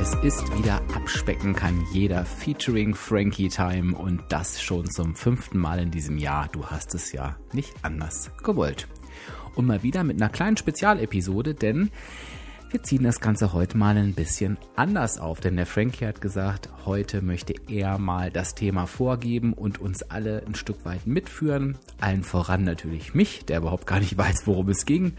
Es ist wieder Abspecken kann jeder featuring Frankie Time und das schon zum fünften Mal in diesem Jahr. Du hast es ja nicht anders gewollt. Und mal wieder mit einer kleinen Spezialepisode, denn wir ziehen das Ganze heute mal ein bisschen anders auf, denn der Frankie hat gesagt, heute möchte er mal das Thema vorgeben und uns alle ein Stück weit mitführen. Allen voran natürlich mich, der überhaupt gar nicht weiß, worum es ging.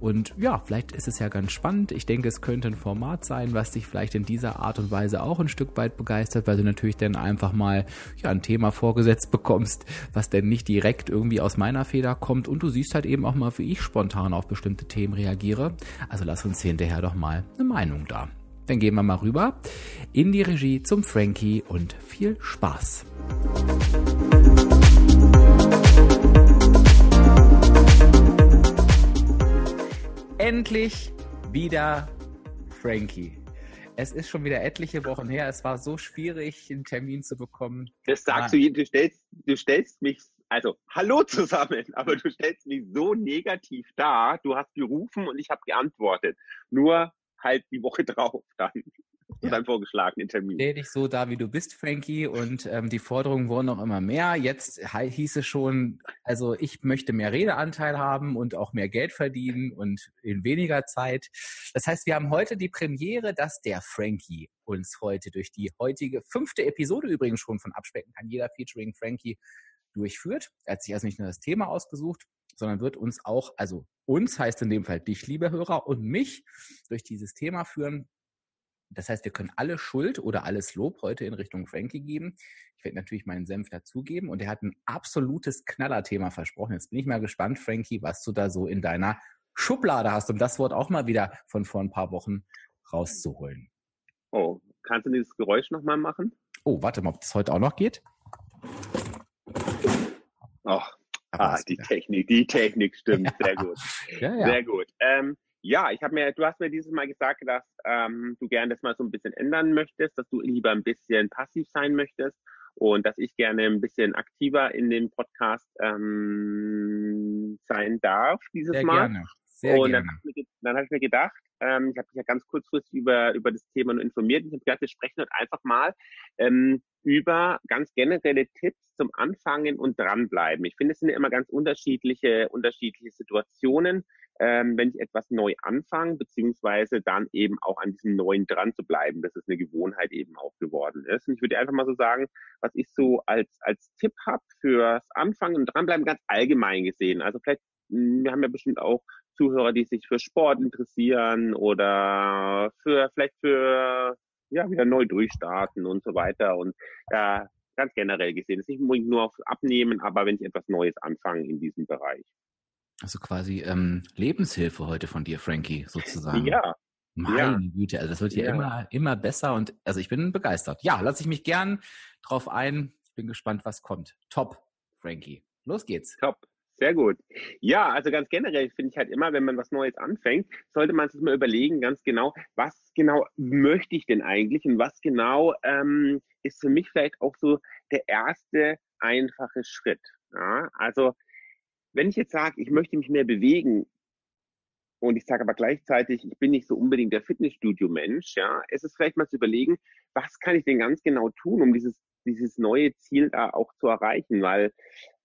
Und ja, vielleicht ist es ja ganz spannend. Ich denke, es könnte ein Format sein, was dich vielleicht in dieser Art und Weise auch ein Stück weit begeistert, weil du natürlich dann einfach mal ja, ein Thema vorgesetzt bekommst, was denn nicht direkt irgendwie aus meiner Feder kommt. Und du siehst halt eben auch mal, wie ich spontan auf bestimmte Themen reagiere. Also lass uns hinterher ja doch mal eine Meinung da. Dann gehen wir mal rüber in die Regie zum Frankie und viel Spaß. Endlich wieder Frankie. Es ist schon wieder etliche Wochen her. Es war so schwierig, einen Termin zu bekommen. Das sagst ah. du, du stellst, du stellst mich also hallo zusammen, aber du stellst mich so negativ dar. Du hast gerufen und ich habe geantwortet. Nur halt die Woche drauf dann. Ja. Beim vorgeschlagenen Termin. Stell dich so da, wie du bist, Frankie, und ähm, die Forderungen wurden noch immer mehr. Jetzt hieß es schon, also ich möchte mehr Redeanteil haben und auch mehr Geld verdienen und in weniger Zeit. Das heißt, wir haben heute die Premiere, dass der Frankie uns heute durch die heutige fünfte Episode übrigens schon von Abspecken kann. Jeder featuring Frankie durchführt. Er hat sich also nicht nur das Thema ausgesucht, sondern wird uns auch, also uns heißt in dem Fall dich, liebe Hörer, und mich durch dieses Thema führen. Das heißt, wir können alle Schuld oder alles Lob heute in Richtung Frankie geben. Ich werde natürlich meinen Senf dazugeben und er hat ein absolutes Knallerthema versprochen. Jetzt bin ich mal gespannt, Frankie, was du da so in deiner Schublade hast, um das Wort auch mal wieder von vor ein paar Wochen rauszuholen. Oh, kannst du dieses Geräusch nochmal machen? Oh, warte mal, ob das heute auch noch geht. Oh, ah, die Technik, die Technik stimmt, sehr gut. Ja, ja. Sehr gut. Ähm, ja, ich habe mir, du hast mir dieses Mal gesagt, dass ähm, du gerne das mal so ein bisschen ändern möchtest, dass du lieber ein bisschen passiv sein möchtest und dass ich gerne ein bisschen aktiver in den Podcast ähm, sein darf dieses Sehr Mal. Gerne. Sehr und gerne. dann habe ich mir gedacht, ähm, ich habe mich ja ganz kurzfristig über, über das Thema nur informiert. Ich habe gedacht, wir sprechen heute einfach mal ähm, über ganz generelle Tipps zum Anfangen und dranbleiben. Ich finde, es sind immer ganz unterschiedliche, unterschiedliche Situationen, ähm, wenn ich etwas neu anfange, beziehungsweise dann eben auch an diesem Neuen dran zu bleiben, dass es eine Gewohnheit eben auch geworden ist. Und ich würde einfach mal so sagen, was ich so als, als Tipp habe fürs Anfangen und dranbleiben, ganz allgemein gesehen. Also vielleicht, hm, wir haben ja bestimmt auch Zuhörer, die sich für Sport interessieren oder für vielleicht für ja wieder neu durchstarten und so weiter und äh, ganz generell gesehen. Das ist nicht unbedingt nur auf Abnehmen, aber wenn ich etwas Neues anfange in diesem Bereich. Also quasi ähm, Lebenshilfe heute von dir, Frankie, sozusagen. Ja. Meine ja. Güte, also das wird hier ja. immer, immer besser und also ich bin begeistert. Ja, lasse ich mich gern drauf ein. Ich bin gespannt, was kommt. Top, Frankie. Los geht's. Top. Sehr gut. Ja, also ganz generell finde ich halt immer, wenn man was Neues anfängt, sollte man sich mal überlegen, ganz genau, was genau möchte ich denn eigentlich und was genau ähm, ist für mich vielleicht auch so der erste einfache Schritt. Ja, also wenn ich jetzt sage, ich möchte mich mehr bewegen und ich sage aber gleichzeitig, ich bin nicht so unbedingt der Fitnessstudio-Mensch, ja, ist es vielleicht mal zu überlegen, was kann ich denn ganz genau tun, um dieses dieses neue Ziel da auch zu erreichen, weil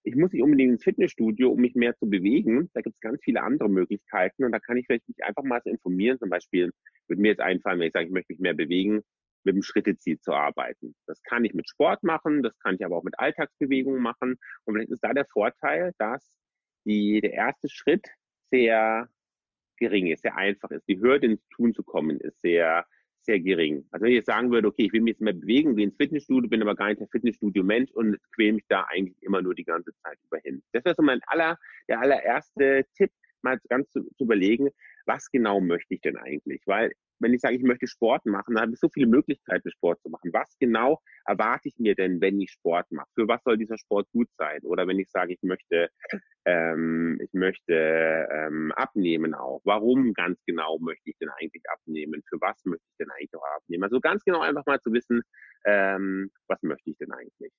ich muss nicht unbedingt ins Fitnessstudio, um mich mehr zu bewegen. Da gibt es ganz viele andere Möglichkeiten und da kann ich vielleicht mich einfach mal so informieren. Zum Beispiel würde mir jetzt einfallen, wenn ich sage, ich möchte mich mehr bewegen, mit dem Schritteziel zu arbeiten. Das kann ich mit Sport machen, das kann ich aber auch mit Alltagsbewegungen machen. Und vielleicht ist da der Vorteil, dass die, der erste Schritt sehr gering ist, sehr einfach ist. Die Hürde ins Tun zu kommen ist sehr sehr gering. Also wenn ich jetzt sagen würde, okay, ich will mich jetzt mehr bewegen, gehe ins Fitnessstudio, bin aber gar nicht der Fitnessstudio-Mensch und quäle mich da eigentlich immer nur die ganze Zeit über hin. Das wäre so mein aller, der allererste Tipp, mal ganz zu, zu überlegen, was genau möchte ich denn eigentlich? Weil wenn ich sage, ich möchte Sport machen, dann habe ich so viele Möglichkeiten, Sport zu machen. Was genau erwarte ich mir denn, wenn ich Sport mache? Für was soll dieser Sport gut sein? Oder wenn ich sage, ich möchte, ähm, ich möchte ähm, abnehmen auch. Warum ganz genau möchte ich denn eigentlich abnehmen? Für was möchte ich denn eigentlich auch abnehmen? Also ganz genau einfach mal zu wissen, ähm, was möchte ich denn eigentlich?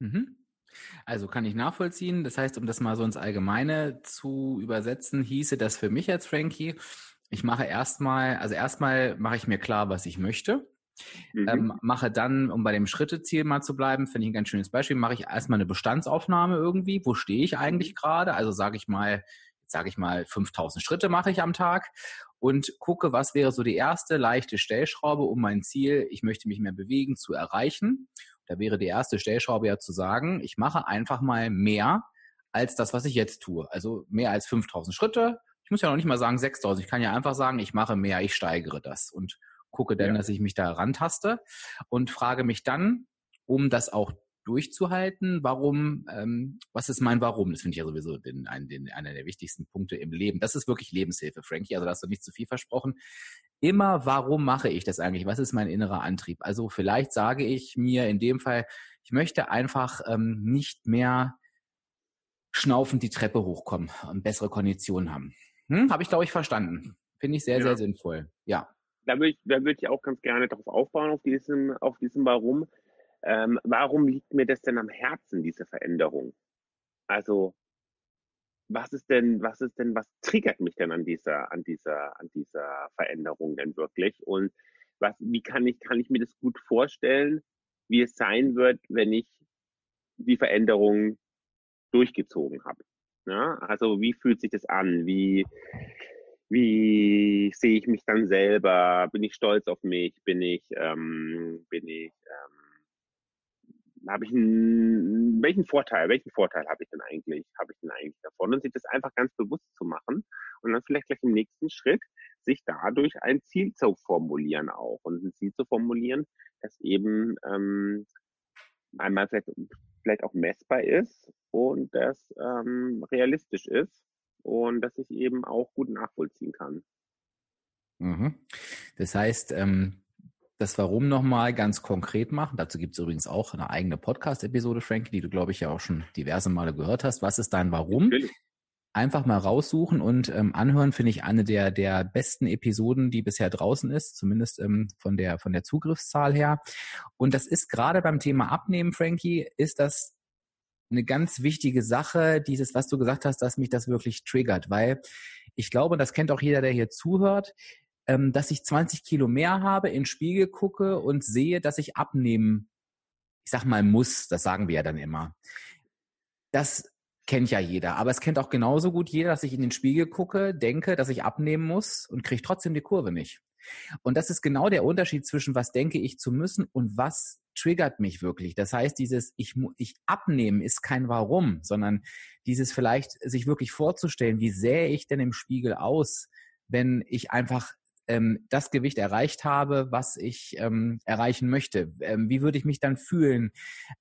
Mhm. Also kann ich nachvollziehen. Das heißt, um das mal so ins Allgemeine zu übersetzen, hieße das für mich als Frankie, ich mache erstmal, also erstmal mache ich mir klar, was ich möchte. Mhm. Ähm, mache dann, um bei dem Schritteziel mal zu bleiben, finde ich ein ganz schönes Beispiel, mache ich erstmal eine Bestandsaufnahme irgendwie. Wo stehe ich eigentlich mhm. gerade? Also sage ich mal, sage ich mal, 5000 Schritte mache ich am Tag und gucke, was wäre so die erste leichte Stellschraube, um mein Ziel, ich möchte mich mehr bewegen, zu erreichen. Da wäre die erste Stellschraube ja zu sagen, ich mache einfach mal mehr als das, was ich jetzt tue. Also mehr als 5000 Schritte. Ich muss ja noch nicht mal sagen 6000. Ich kann ja einfach sagen, ich mache mehr, ich steigere das und gucke dann, ja. dass ich mich da rantaste und frage mich dann, um das auch durchzuhalten, warum, ähm, was ist mein Warum? Das finde ich ja sowieso den, einen, den, einer der wichtigsten Punkte im Leben. Das ist wirklich Lebenshilfe, Frankie, also da hast du nicht zu viel versprochen immer, warum mache ich das eigentlich? Was ist mein innerer Antrieb? Also vielleicht sage ich mir in dem Fall, ich möchte einfach ähm, nicht mehr schnaufend die Treppe hochkommen und bessere Konditionen haben. Hm? Habe ich, glaube ich, verstanden. Finde ich sehr, ja. sehr sinnvoll. Ja. Da würde ich, da würde ich auch ganz gerne darauf aufbauen, auf diesem, auf diesem Warum. Ähm, warum liegt mir das denn am Herzen, diese Veränderung? Also, was ist denn, was ist denn, was triggert mich denn an dieser, an dieser, an dieser Veränderung denn wirklich? Und was, wie kann ich, kann ich mir das gut vorstellen, wie es sein wird, wenn ich die Veränderung durchgezogen habe? Ja, also wie fühlt sich das an? Wie, wie sehe ich mich dann selber? Bin ich stolz auf mich? Bin ich, ähm, bin ich, ähm, habe ich einen, welchen Vorteil, welchen Vorteil habe ich denn eigentlich, habe ich denn eigentlich davon? Und sich das einfach ganz bewusst zu machen und dann vielleicht gleich im nächsten Schritt sich dadurch ein Ziel zu formulieren auch und ein Ziel zu formulieren, das eben ähm, einmal vielleicht, vielleicht auch messbar ist und das ähm, realistisch ist und das ich eben auch gut nachvollziehen kann. Mhm. Das heißt, ähm, das Warum nochmal ganz konkret machen. Dazu gibt es übrigens auch eine eigene Podcast-Episode, Frankie, die du, glaube ich, ja auch schon diverse Male gehört hast. Was ist dein Warum? Natürlich. Einfach mal raussuchen und ähm, anhören, finde ich eine der, der besten Episoden, die bisher draußen ist, zumindest ähm, von, der, von der Zugriffszahl her. Und das ist gerade beim Thema Abnehmen, Frankie, ist das eine ganz wichtige Sache, dieses, was du gesagt hast, dass mich das wirklich triggert, weil ich glaube, das kennt auch jeder, der hier zuhört ähm, dass ich 20 Kilo mehr habe, in Spiegel gucke und sehe, dass ich abnehmen, ich sag mal, muss. Das sagen wir ja dann immer. Das kennt ja jeder. Aber es kennt auch genauso gut jeder, dass ich in den Spiegel gucke, denke, dass ich abnehmen muss und kriege trotzdem die Kurve nicht. Und das ist genau der Unterschied zwischen was denke ich zu müssen und was triggert mich wirklich. Das heißt, dieses ich, ich abnehmen ist kein Warum, sondern dieses vielleicht sich wirklich vorzustellen, wie sähe ich denn im Spiegel aus, wenn ich einfach ähm, das Gewicht erreicht habe, was ich ähm, erreichen möchte. Ähm, wie würde ich mich dann fühlen?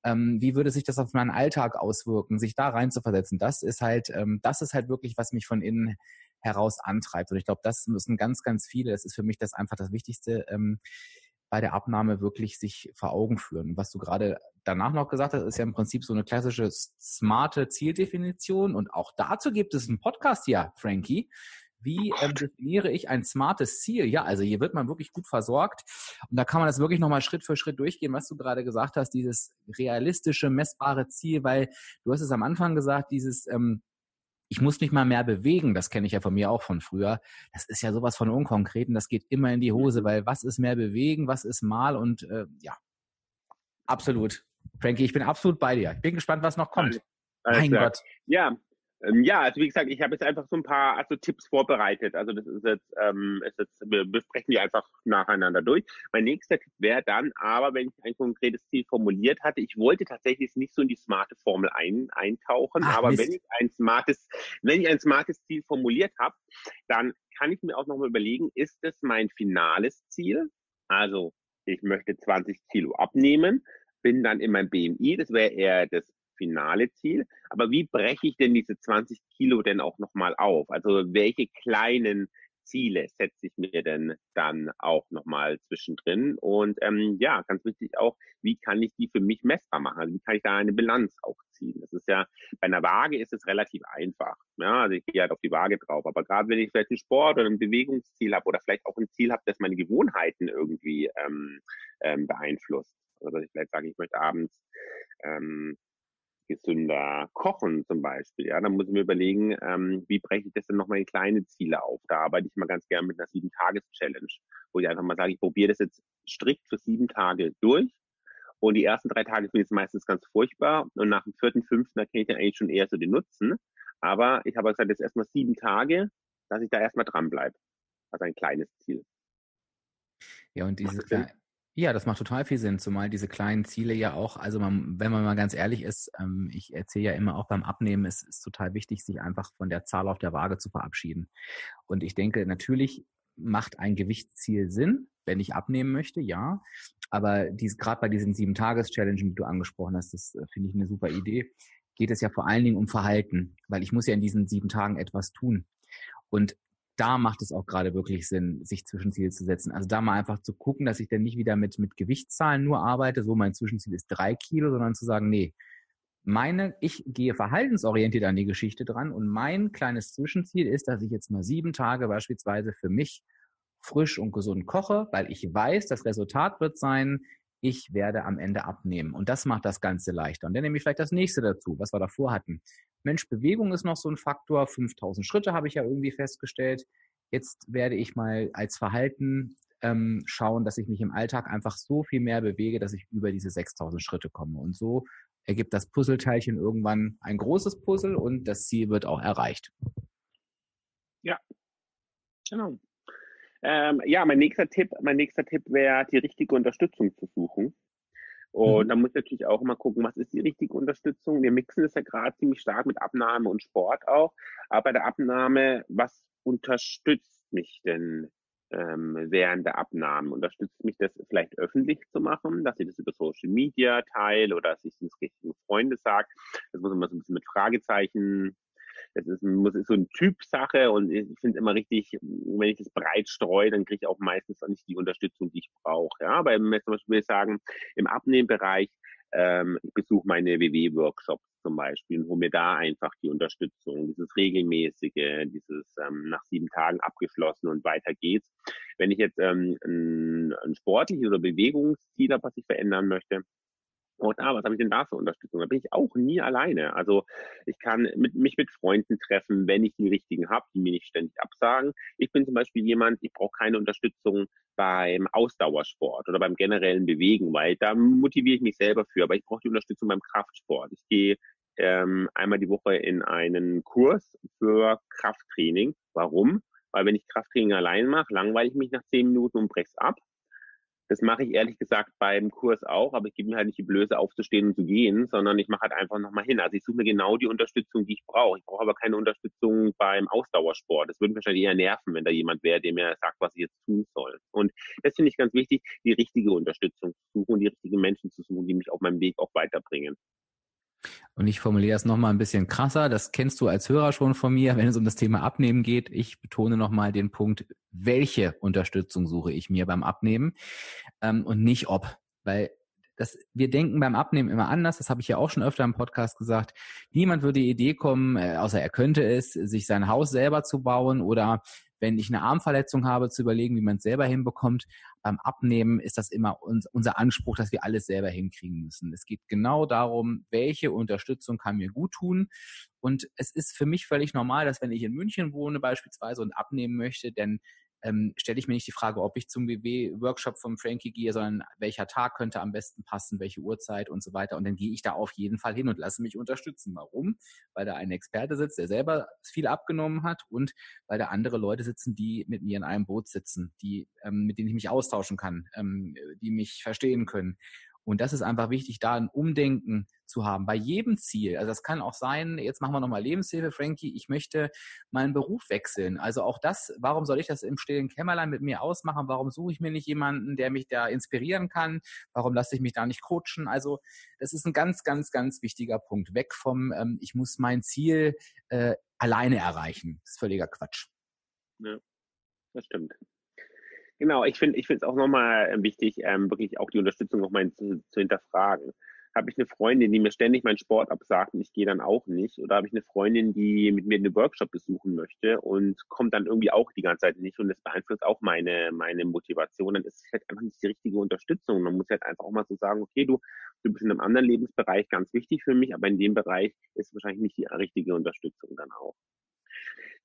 Ähm, wie würde sich das auf meinen Alltag auswirken? Sich da rein zu versetzen, das ist halt, ähm, das ist halt wirklich, was mich von innen heraus antreibt. Und ich glaube, das müssen ganz, ganz viele. Das ist für mich das einfach das Wichtigste ähm, bei der Abnahme wirklich sich vor Augen führen. Was du gerade danach noch gesagt hast, ist ja im Prinzip so eine klassische smarte Zieldefinition. Und auch dazu gibt es einen Podcast hier, Frankie. Wie ähm, definiere ich ein smartes Ziel? Ja, also hier wird man wirklich gut versorgt. Und da kann man das wirklich nochmal Schritt für Schritt durchgehen, was du gerade gesagt hast, dieses realistische, messbare Ziel, weil du hast es am Anfang gesagt, dieses, ähm, ich muss mich mal mehr bewegen, das kenne ich ja von mir auch von früher. Das ist ja sowas von unkonkreten, das geht immer in die Hose, mhm. weil was ist mehr bewegen, was ist mal und äh, ja, absolut. Frankie, ich bin absolut bei dir. Ich bin gespannt, was noch kommt. Alles mein Gott. Ja, ähm, ja, also wie gesagt, ich habe jetzt einfach so ein paar also Tipps vorbereitet. Also das ist jetzt, ähm, ist jetzt wir besprechen die einfach nacheinander durch. Mein nächster Tipp wäre dann, aber wenn ich ein konkretes Ziel formuliert hatte, ich wollte tatsächlich nicht so in die smarte Formel ein, eintauchen, Ach, aber Mist. wenn ich ein smartes, wenn ich ein smartes Ziel formuliert habe, dann kann ich mir auch nochmal überlegen, ist es mein finales Ziel? Also ich möchte 20 Kilo abnehmen, bin dann in meinem BMI, das wäre eher das finale Ziel. Aber wie breche ich denn diese 20 Kilo denn auch nochmal auf? Also welche kleinen Ziele setze ich mir denn dann auch nochmal zwischendrin? Und ähm, ja, ganz wichtig auch, wie kann ich die für mich messbar machen? Also wie kann ich da eine Bilanz auch ziehen? Das ist ja, bei einer Waage ist es relativ einfach. Ja, also ich gehe halt auf die Waage drauf. Aber gerade wenn ich vielleicht einen Sport oder ein Bewegungsziel habe oder vielleicht auch ein Ziel habe, das meine Gewohnheiten irgendwie ähm, ähm, beeinflusst. Also dass ich vielleicht sage, ich möchte abends ähm, gesünder kochen zum Beispiel. Ja, dann muss ich mir überlegen, ähm, wie breche ich das denn nochmal in kleine Ziele auf. Da arbeite ich mal ganz gerne mit einer Sieben-Tages-Challenge, wo ich einfach mal sage, ich probiere das jetzt strikt für sieben Tage durch. Und die ersten drei Tage finde ich es meistens ganz furchtbar. Und nach dem vierten, fünften erkenne ich dann eigentlich schon eher so den Nutzen. Aber ich habe gesagt, jetzt erstmal sieben Tage, dass ich da erstmal dranbleibe. Also ein kleines Ziel. Ja, und diese, ja, das macht total viel Sinn, zumal diese kleinen Ziele ja auch, also man, wenn man mal ganz ehrlich ist, ähm, ich erzähle ja immer auch beim Abnehmen, es ist total wichtig, sich einfach von der Zahl auf der Waage zu verabschieden. Und ich denke, natürlich macht ein Gewichtsziel Sinn, wenn ich abnehmen möchte, ja. Aber dies, gerade bei diesen sieben Tages-Challenges, die du angesprochen hast, das äh, finde ich eine super Idee, geht es ja vor allen Dingen um Verhalten, weil ich muss ja in diesen sieben Tagen etwas tun. Und da macht es auch gerade wirklich Sinn, sich Zwischenziele zu setzen. Also da mal einfach zu gucken, dass ich dann nicht wieder mit, mit Gewichtszahlen nur arbeite, so mein Zwischenziel ist drei Kilo, sondern zu sagen, nee, meine, ich gehe verhaltensorientiert an die Geschichte dran und mein kleines Zwischenziel ist, dass ich jetzt mal sieben Tage beispielsweise für mich frisch und gesund koche, weil ich weiß, das Resultat wird sein, ich werde am Ende abnehmen. Und das macht das Ganze leichter. Und dann nehme ich vielleicht das nächste dazu, was wir davor hatten. Mensch, Bewegung ist noch so ein Faktor. 5000 Schritte habe ich ja irgendwie festgestellt. Jetzt werde ich mal als Verhalten ähm, schauen, dass ich mich im Alltag einfach so viel mehr bewege, dass ich über diese 6000 Schritte komme. Und so ergibt das Puzzleteilchen irgendwann ein großes Puzzle und das Ziel wird auch erreicht. Ja, genau. Ähm, ja, mein nächster Tipp, mein nächster Tipp wäre, die richtige Unterstützung zu suchen. Und mhm. da muss ich natürlich auch immer gucken, was ist die richtige Unterstützung. Wir mixen es ja gerade ziemlich stark mit Abnahme und Sport auch. Aber bei der Abnahme, was unterstützt mich denn ähm, während der Abnahme? Unterstützt mich das vielleicht öffentlich zu machen, dass ich das über Social Media teile oder dass ich es richtigen Freunde sage? Das muss man so ein bisschen mit Fragezeichen das ist, muss, ist so eine Typsache und ich finde immer richtig, wenn ich das breit streue, dann kriege ich auch meistens auch nicht die Unterstützung, die ich brauche. Ja, aber zum Beispiel sagen, im Abnehmbereich, ähm, ich besuche meine WW-Workshops zum Beispiel und hole mir da einfach die Unterstützung, dieses regelmäßige, dieses ähm, nach sieben Tagen abgeschlossen und weiter geht's. Wenn ich jetzt ähm, ein, ein sportliches oder Bewegungsziel habe, was ich verändern möchte, und ah, was habe ich denn da für Unterstützung? Da bin ich auch nie alleine. Also ich kann mit, mich mit Freunden treffen, wenn ich die richtigen habe, die mir nicht ständig absagen. Ich bin zum Beispiel jemand, ich brauche keine Unterstützung beim Ausdauersport oder beim generellen Bewegen, weil da motiviere ich mich selber für. Aber ich brauche die Unterstützung beim Kraftsport. Ich gehe ähm, einmal die Woche in einen Kurs für Krafttraining. Warum? Weil wenn ich Krafttraining allein mache, langweile ich mich nach zehn Minuten und brech's ab. Das mache ich ehrlich gesagt beim Kurs auch, aber ich gebe mir halt nicht die Blöße aufzustehen und zu gehen, sondern ich mache halt einfach nochmal hin. Also ich suche mir genau die Unterstützung, die ich brauche. Ich brauche aber keine Unterstützung beim Ausdauersport. Das würde mich wahrscheinlich eher nerven, wenn da jemand wäre, der mir sagt, was ich jetzt tun soll. Und das finde ich ganz wichtig, die richtige Unterstützung zu suchen und die richtigen Menschen zu suchen, die mich auf meinem Weg auch weiterbringen. Und ich formuliere es nochmal ein bisschen krasser. Das kennst du als Hörer schon von mir, wenn es um das Thema Abnehmen geht. Ich betone nochmal den Punkt, welche Unterstützung suche ich mir beim Abnehmen ähm, und nicht ob. Weil das, wir denken beim Abnehmen immer anders. Das habe ich ja auch schon öfter im Podcast gesagt. Niemand würde die Idee kommen, äh, außer er könnte es, sich sein Haus selber zu bauen oder wenn ich eine Armverletzung habe, zu überlegen, wie man es selber hinbekommt. Beim Abnehmen ist das immer uns, unser Anspruch, dass wir alles selber hinkriegen müssen. Es geht genau darum, welche Unterstützung kann mir gut tun. Und es ist für mich völlig normal, dass wenn ich in München wohne beispielsweise und abnehmen möchte, denn ähm, stelle ich mir nicht die Frage, ob ich zum BW-Workshop vom Frankie gehe, sondern welcher Tag könnte am besten passen, welche Uhrzeit und so weiter. Und dann gehe ich da auf jeden Fall hin und lasse mich unterstützen. Warum? Weil da ein Experte sitzt, der selber viel abgenommen hat und weil da andere Leute sitzen, die mit mir in einem Boot sitzen, die, ähm, mit denen ich mich austauschen kann, ähm, die mich verstehen können. Und das ist einfach wichtig, da ein Umdenken zu haben bei jedem Ziel. Also das kann auch sein, jetzt machen wir nochmal Lebenshilfe, Frankie, ich möchte meinen Beruf wechseln. Also auch das, warum soll ich das im stillen Kämmerlein mit mir ausmachen? Warum suche ich mir nicht jemanden, der mich da inspirieren kann? Warum lasse ich mich da nicht coachen? Also das ist ein ganz, ganz, ganz wichtiger Punkt. Weg vom, ähm, ich muss mein Ziel äh, alleine erreichen. Das ist völliger Quatsch. Ja. Das stimmt. Genau, ich finde ich finde es auch nochmal äh, wichtig, ähm, wirklich auch die Unterstützung nochmal zu, zu hinterfragen habe ich eine Freundin, die mir ständig meinen Sport absagt und ich gehe dann auch nicht. Oder habe ich eine Freundin, die mit mir einen Workshop besuchen möchte und kommt dann irgendwie auch die ganze Zeit nicht und das beeinflusst auch meine, meine Motivation. Dann ist es halt einfach nicht die richtige Unterstützung. Man muss halt einfach auch mal so sagen, okay, du, du bist in einem anderen Lebensbereich ganz wichtig für mich, aber in dem Bereich ist wahrscheinlich nicht die richtige Unterstützung dann auch.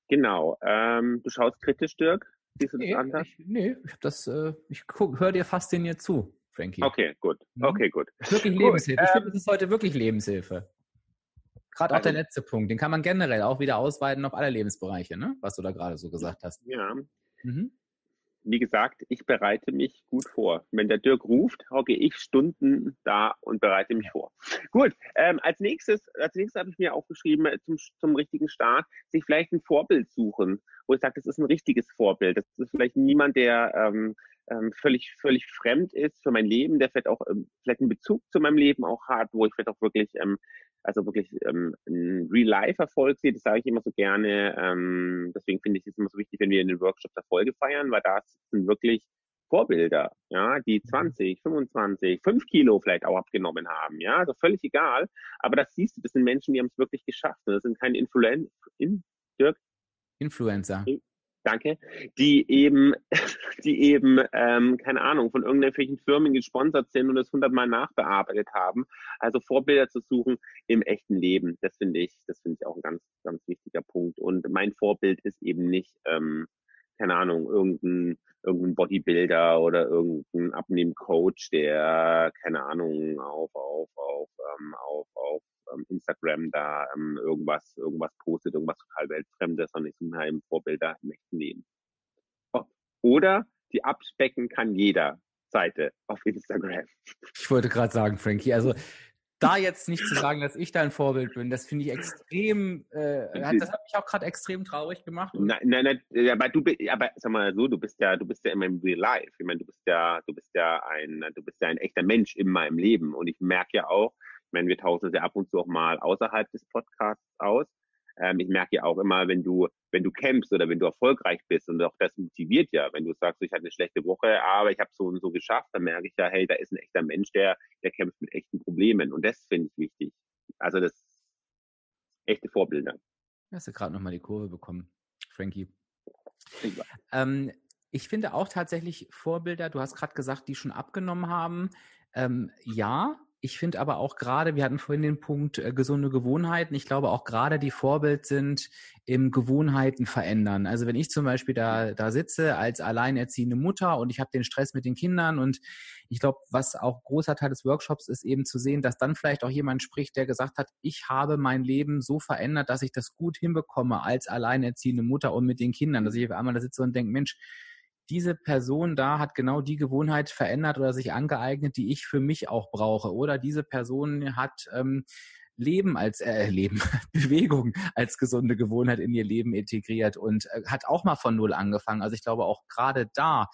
Genau. Ähm, du schaust kritisch, Dirk? Siehst du das nee, anders? Ich, nee, ich, das, äh, ich höre dir fast den hier zu. Frankie. Okay, gut. Mhm. Okay, gut. Wirklich gut, Lebenshilfe. Ich finde, es ist heute wirklich Lebenshilfe. Gerade auch der also letzte Punkt, den kann man generell auch wieder ausweiten auf alle Lebensbereiche, ne? was du da gerade so gesagt hast. Ja. Mhm. Wie gesagt, ich bereite mich gut vor. Wenn der Dirk ruft, hocke ich Stunden da und bereite mich vor. Gut, ähm, als nächstes, als nächstes habe ich mir aufgeschrieben, äh, zum, zum richtigen Start, sich vielleicht ein Vorbild suchen, wo ich sage, das ist ein richtiges Vorbild. Das ist vielleicht niemand, der ähm, ähm, völlig, völlig fremd ist für mein Leben, der vielleicht auch ähm, vielleicht einen Bezug zu meinem Leben auch hat, wo ich vielleicht auch wirklich, ähm, also wirklich ähm, einen Real-Life-Erfolg sehe, das sage ich immer so gerne. Ähm, deswegen finde ich es immer so wichtig, wenn wir in den Workshops Erfolge feiern, weil da sind wirklich Vorbilder, ja, die 20, 25, 5 Kilo vielleicht auch abgenommen haben, ja, also völlig egal. Aber das siehst du, das sind Menschen, die haben es wirklich geschafft. Das sind keine Influen in, Dirk? Influencer danke, die eben, die eben, ähm, keine Ahnung, von irgendwelchen Firmen gesponsert sind und das hundertmal nachbearbeitet haben. Also Vorbilder zu suchen im echten Leben, das finde ich, das finde ich auch ein ganz, ganz wichtiger Punkt. Und mein Vorbild ist eben nicht, ähm, keine Ahnung, irgendein, irgendein Bodybuilder oder irgendein Abnehmcoach, der, keine Ahnung, auf, auf, auf, ähm, auf, auf ähm, Instagram da ähm, irgendwas, irgendwas postet, irgendwas total Weltfremdes, sondern ich suche mir eben Vorbilder im echten Leben. Oh. Oder die abspecken kann jeder Seite auf Instagram. Ich wollte gerade sagen, Frankie, also da jetzt nicht zu sagen, dass ich dein Vorbild bin, das finde ich extrem, äh, das hat mich auch gerade extrem traurig gemacht. Nein, nein, nein, aber du bist, aber sag mal so, du bist ja, du bist ja immer im Real Life. Ich meine, du bist ja, du bist ja ein, du bist ja ein echter Mensch in meinem Leben. Und ich merke ja auch, meine, wir tauschen ja ab und zu auch mal außerhalb des Podcasts aus. Ähm, ich merke ja auch immer, wenn du, wenn du campst oder wenn du erfolgreich bist und auch das motiviert ja, wenn du sagst, ich hatte eine schlechte Woche, aber ich habe so und so geschafft, dann merke ich ja, hey, da ist ein echter Mensch, der, der kämpft mit echten Problemen. Und das finde ich wichtig. Also das echte Vorbilder. Hast du gerade nochmal die Kurve bekommen, Frankie. Ähm, ich finde auch tatsächlich Vorbilder, du hast gerade gesagt, die schon abgenommen haben. Ähm, ja, ich finde aber auch gerade, wir hatten vorhin den Punkt äh, gesunde Gewohnheiten. Ich glaube auch gerade die Vorbild sind im Gewohnheiten verändern. Also wenn ich zum Beispiel da, da sitze als alleinerziehende Mutter und ich habe den Stress mit den Kindern und ich glaube, was auch großer Teil des Workshops ist, eben zu sehen, dass dann vielleicht auch jemand spricht, der gesagt hat, ich habe mein Leben so verändert, dass ich das gut hinbekomme als alleinerziehende Mutter und mit den Kindern, dass ich auf einmal da sitze und denke, Mensch, diese Person da hat genau die Gewohnheit verändert oder sich angeeignet, die ich für mich auch brauche. Oder diese Person hat ähm, Leben als äh, Leben, Bewegung als gesunde Gewohnheit in ihr Leben integriert und äh, hat auch mal von null angefangen. Also ich glaube auch gerade da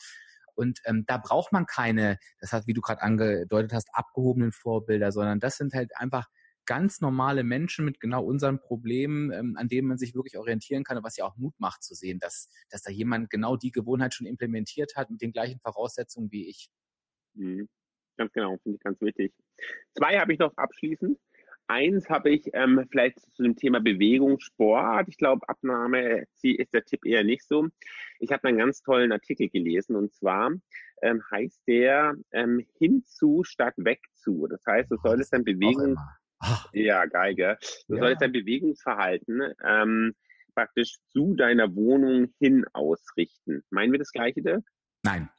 und ähm, da braucht man keine, das hat, wie du gerade angedeutet hast, abgehobenen Vorbilder, sondern das sind halt einfach ganz normale Menschen mit genau unseren Problemen, ähm, an denen man sich wirklich orientieren kann und was ja auch Mut macht zu sehen, dass, dass da jemand genau die Gewohnheit schon implementiert hat mit den gleichen Voraussetzungen wie ich. Mhm. Ganz genau, finde ich ganz wichtig. Zwei habe ich noch abschließend. Eins habe ich ähm, vielleicht zu dem Thema Bewegung, Sport. Ich glaube, Abnahme ist der Tipp eher nicht so. Ich habe einen ganz tollen Artikel gelesen und zwar ähm, heißt der ähm, hinzu statt wegzu. Das heißt, du solltest dann Bewegung Ach. Ja, geil, gell? Du ja. solltest dein Bewegungsverhalten ähm, praktisch zu deiner Wohnung hin ausrichten. Meinen wir das Gleiche, Dirk? Nein.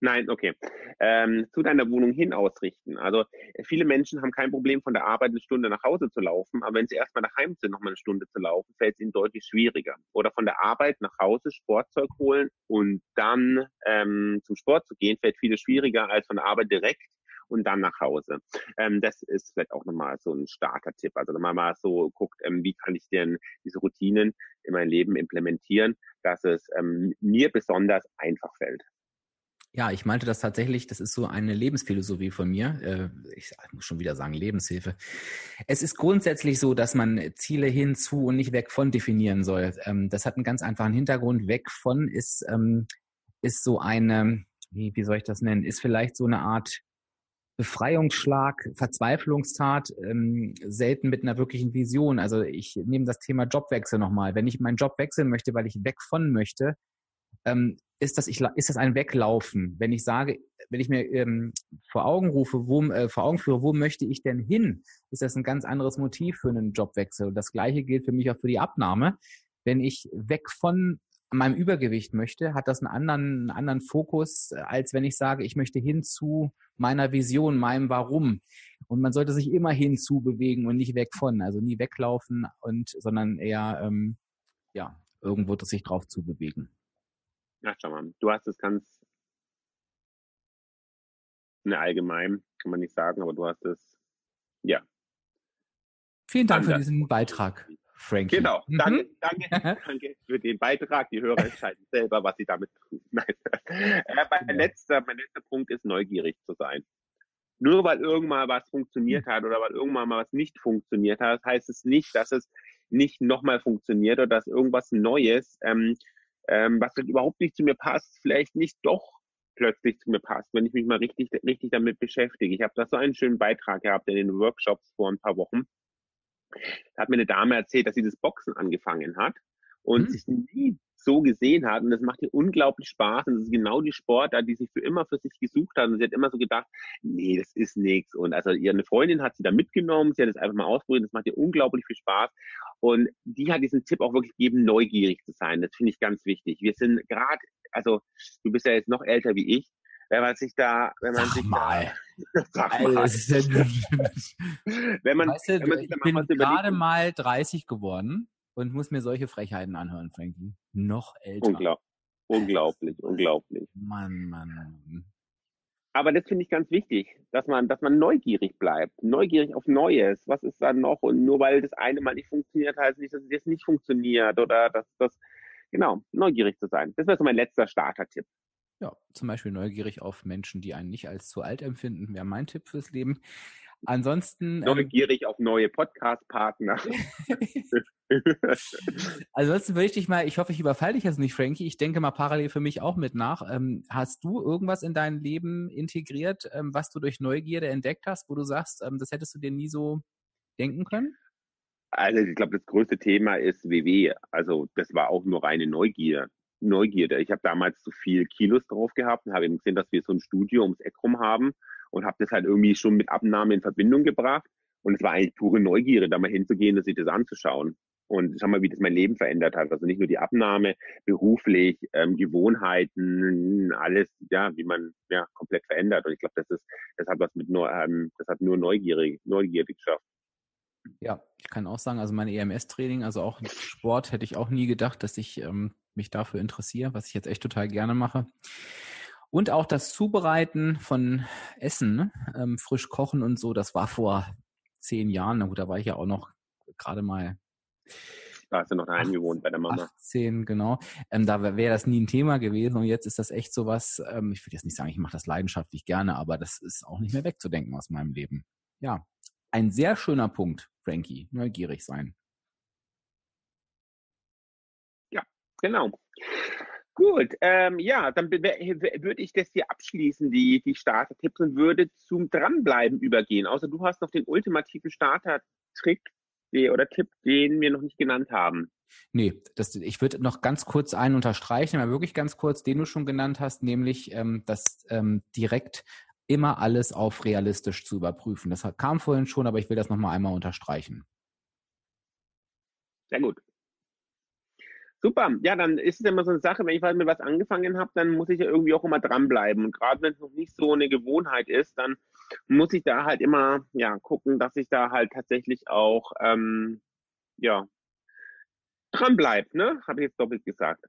Nein, okay. Ähm, zu deiner Wohnung hin ausrichten. Also viele Menschen haben kein Problem, von der Arbeit eine Stunde nach Hause zu laufen, aber wenn sie erstmal daheim sind, nochmal eine Stunde zu laufen, fällt es ihnen deutlich schwieriger. Oder von der Arbeit nach Hause Sportzeug holen und dann ähm, zum Sport zu gehen, fällt viel schwieriger als von der Arbeit direkt und dann nach Hause. Ähm, das ist vielleicht auch nochmal so ein starker Tipp. Also nochmal mal so guckt, ähm, wie kann ich denn diese Routinen in mein Leben implementieren, dass es ähm, mir besonders einfach fällt. Ja, ich meinte das tatsächlich, das ist so eine Lebensphilosophie von mir. Äh, ich muss schon wieder sagen, Lebenshilfe. Es ist grundsätzlich so, dass man Ziele hinzu und nicht weg von definieren soll. Ähm, das hat einen ganz einfachen Hintergrund. Weg von ist, ähm, ist so eine, wie, wie soll ich das nennen, ist vielleicht so eine Art Befreiungsschlag, Verzweiflungstat, ähm, selten mit einer wirklichen Vision. Also ich nehme das Thema Jobwechsel nochmal. Wenn ich meinen Job wechseln möchte, weil ich weg von möchte, ähm, ist das, ich, ist das ein Weglaufen. Wenn ich sage, wenn ich mir ähm, vor Augen rufe, wo, äh, vor Augen führe, wo möchte ich denn hin, ist das ein ganz anderes Motiv für einen Jobwechsel. Und das Gleiche gilt für mich auch für die Abnahme. Wenn ich weg von meinem Übergewicht möchte, hat das einen anderen, einen anderen Fokus, als wenn ich sage, ich möchte hin zu meiner Vision, meinem Warum. Und man sollte sich immer hinzu bewegen und nicht weg von, also nie weglaufen und, sondern eher, ähm, ja, irgendwo sich drauf zu bewegen. Ach, schau mal, du hast es ganz ne, allgemein, kann man nicht sagen, aber du hast es, ja. Vielen Dank für diesen Beitrag, Frankie. Genau, mhm. danke, danke, danke für den Beitrag. Die Hörer entscheiden selber, was sie damit tun. äh, mein, ja. letzter, mein letzter Punkt ist, neugierig zu sein. Nur weil irgendwann was funktioniert hat oder weil irgendwann mal was nicht funktioniert hat, heißt es nicht, dass es nicht nochmal funktioniert oder dass irgendwas Neues ähm, ähm, was dann überhaupt nicht zu mir passt, vielleicht nicht doch plötzlich zu mir passt, wenn ich mich mal richtig, richtig damit beschäftige. Ich habe da so einen schönen Beitrag gehabt in den Workshops vor ein paar Wochen. Da hat mir eine Dame erzählt, dass sie das Boxen angefangen hat und hm. sich nie so gesehen hat. Und das macht ihr unglaublich Spaß. Und das ist genau die Sportart, die sie für immer für sich gesucht hat. Und sie hat immer so gedacht, nee, das ist nichts. Und also ihre Freundin hat sie da mitgenommen. Sie hat es einfach mal ausprobiert. Das macht ihr unglaublich viel Spaß. Und die hat diesen Tipp auch wirklich gegeben, neugierig zu sein. Das finde ich ganz wichtig. Wir sind gerade, also du bist ja jetzt noch älter wie ich wenn man sich da, wenn man sag sich mal. da, sag mal. wenn man, weißt du, wenn man sich ich bin gerade mal 30 geworden und muss mir solche Frechheiten anhören, Frankie. Noch älter. Unglaublich, unglaublich, unglaublich. Mann, Mann, Mann. Aber das finde ich ganz wichtig, dass man, dass man neugierig bleibt, neugierig auf Neues. Was ist da noch? Und nur weil das eine mal nicht funktioniert, heißt nicht, dass es jetzt nicht funktioniert oder dass das, genau, neugierig zu sein. Das wäre so mein letzter Starter-Tipp. Ja, zum Beispiel neugierig auf Menschen, die einen nicht als zu alt empfinden, wäre mein Tipp fürs Leben. Ansonsten. Ähm neugierig ähm, auf neue Podcast-Partner. Ansonsten würde ich dich mal, ich hoffe, ich überfalle dich jetzt nicht, Frankie. Ich denke mal parallel für mich auch mit nach. Ähm, hast du irgendwas in dein Leben integriert, ähm, was du durch Neugierde entdeckt hast, wo du sagst, ähm, das hättest du dir nie so denken können? Also ich glaube, das größte Thema ist WW. Also das war auch nur reine Neugier. Neugierde. Ich habe damals zu viel Kilos drauf gehabt und habe eben gesehen, dass wir so ein Studio ums Eck rum haben und habe das halt irgendwie schon mit Abnahme in Verbindung gebracht. Und es war eigentlich pure Neugierde, da mal hinzugehen und sich das anzuschauen. Und schau mal, wie das mein Leben verändert hat. Also nicht nur die Abnahme, beruflich, ähm, Gewohnheiten, alles, ja, wie man ja komplett verändert. Und ich glaube, das ist, das hat was mit nur, ähm, das hat nur neugierig, neugierig geschafft. Ja, ich kann auch sagen, also mein EMS-Training, also auch Sport, hätte ich auch nie gedacht, dass ich ähm, mich dafür interessiere, was ich jetzt echt total gerne mache. Und auch das Zubereiten von Essen, ne? ähm, frisch kochen und so, das war vor zehn Jahren, na gut, da war ich ja auch noch gerade mal. Da hast du noch daheim gewohnt bei der Mama. 18, genau. Ähm, da wäre das nie ein Thema gewesen und jetzt ist das echt so was, ähm, ich würde jetzt nicht sagen, ich mache das leidenschaftlich gerne, aber das ist auch nicht mehr wegzudenken aus meinem Leben. Ja, ein sehr schöner Punkt, Frankie, neugierig sein. Ja, genau. Gut, ähm, ja, dann würde ich das hier abschließen, die, die Starter-Tipps und würde zum Dranbleiben übergehen. Außer du hast noch den ultimativen Starter-Trick oder Tipp, den wir noch nicht genannt haben. Nee, das, ich würde noch ganz kurz einen unterstreichen, aber wirklich ganz kurz, den du schon genannt hast, nämlich ähm, das ähm, direkt immer alles auf realistisch zu überprüfen. Das kam vorhin schon, aber ich will das nochmal einmal unterstreichen. Sehr gut. Super, ja, dann ist es immer so eine Sache, wenn ich halt mit was angefangen habe, dann muss ich ja irgendwie auch immer dranbleiben. Und gerade wenn es noch nicht so eine Gewohnheit ist, dann muss ich da halt immer ja gucken, dass ich da halt tatsächlich auch ähm, ja dranbleibe, ne? Habe ich jetzt doppelt gesagt.